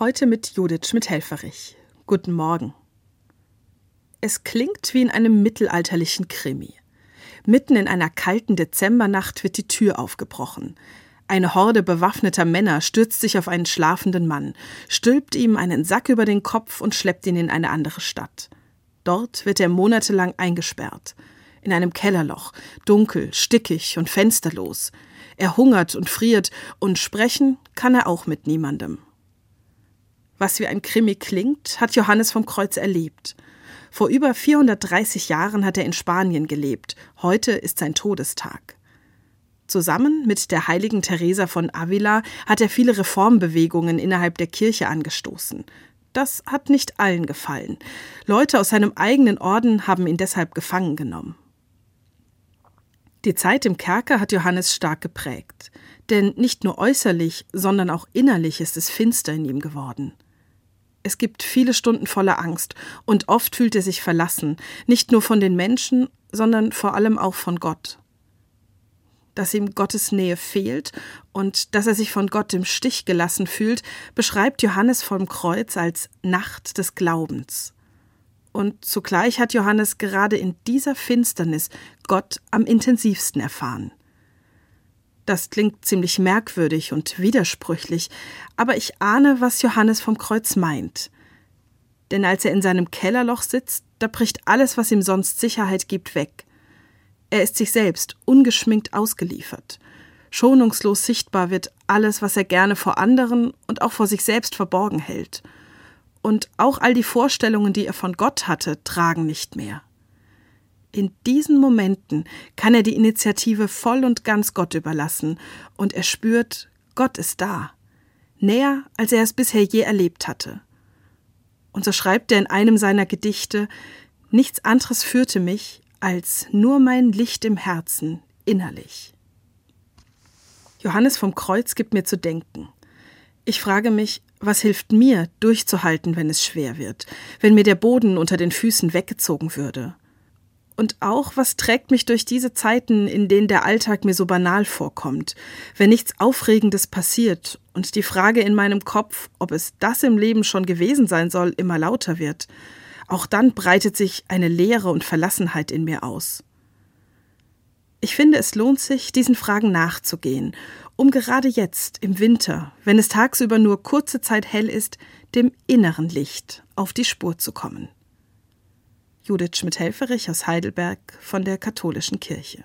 Heute mit Judith Schmidt-Helferich. Guten Morgen. Es klingt wie in einem mittelalterlichen Krimi. Mitten in einer kalten Dezembernacht wird die Tür aufgebrochen. Eine Horde bewaffneter Männer stürzt sich auf einen schlafenden Mann, stülpt ihm einen Sack über den Kopf und schleppt ihn in eine andere Stadt. Dort wird er monatelang eingesperrt. In einem Kellerloch, dunkel, stickig und fensterlos. Er hungert und friert, und sprechen kann er auch mit niemandem. Was wie ein Krimi klingt, hat Johannes vom Kreuz erlebt. Vor über 430 Jahren hat er in Spanien gelebt. Heute ist sein Todestag. Zusammen mit der heiligen Teresa von Avila hat er viele Reformbewegungen innerhalb der Kirche angestoßen. Das hat nicht allen gefallen. Leute aus seinem eigenen Orden haben ihn deshalb gefangen genommen. Die Zeit im Kerker hat Johannes stark geprägt. Denn nicht nur äußerlich, sondern auch innerlich ist es finster in ihm geworden. Es gibt viele Stunden voller Angst und oft fühlt er sich verlassen, nicht nur von den Menschen, sondern vor allem auch von Gott dass ihm Gottes Nähe fehlt und dass er sich von Gott im Stich gelassen fühlt, beschreibt Johannes vom Kreuz als Nacht des Glaubens. Und zugleich hat Johannes gerade in dieser Finsternis Gott am intensivsten erfahren. Das klingt ziemlich merkwürdig und widersprüchlich, aber ich ahne, was Johannes vom Kreuz meint. Denn als er in seinem Kellerloch sitzt, da bricht alles, was ihm sonst Sicherheit gibt, weg. Er ist sich selbst ungeschminkt ausgeliefert. Schonungslos sichtbar wird alles, was er gerne vor anderen und auch vor sich selbst verborgen hält. Und auch all die Vorstellungen, die er von Gott hatte, tragen nicht mehr. In diesen Momenten kann er die Initiative voll und ganz Gott überlassen, und er spürt, Gott ist da, näher, als er es bisher je erlebt hatte. Und so schreibt er in einem seiner Gedichte Nichts anderes führte mich, als nur mein Licht im Herzen innerlich. Johannes vom Kreuz gibt mir zu denken. Ich frage mich, was hilft mir, durchzuhalten, wenn es schwer wird, wenn mir der Boden unter den Füßen weggezogen würde? Und auch, was trägt mich durch diese Zeiten, in denen der Alltag mir so banal vorkommt, wenn nichts Aufregendes passiert und die Frage in meinem Kopf, ob es das im Leben schon gewesen sein soll, immer lauter wird? Auch dann breitet sich eine Leere und Verlassenheit in mir aus. Ich finde, es lohnt sich, diesen Fragen nachzugehen, um gerade jetzt im Winter, wenn es tagsüber nur kurze Zeit hell ist, dem inneren Licht auf die Spur zu kommen. Judith Schmidt-Helferich aus Heidelberg von der Katholischen Kirche.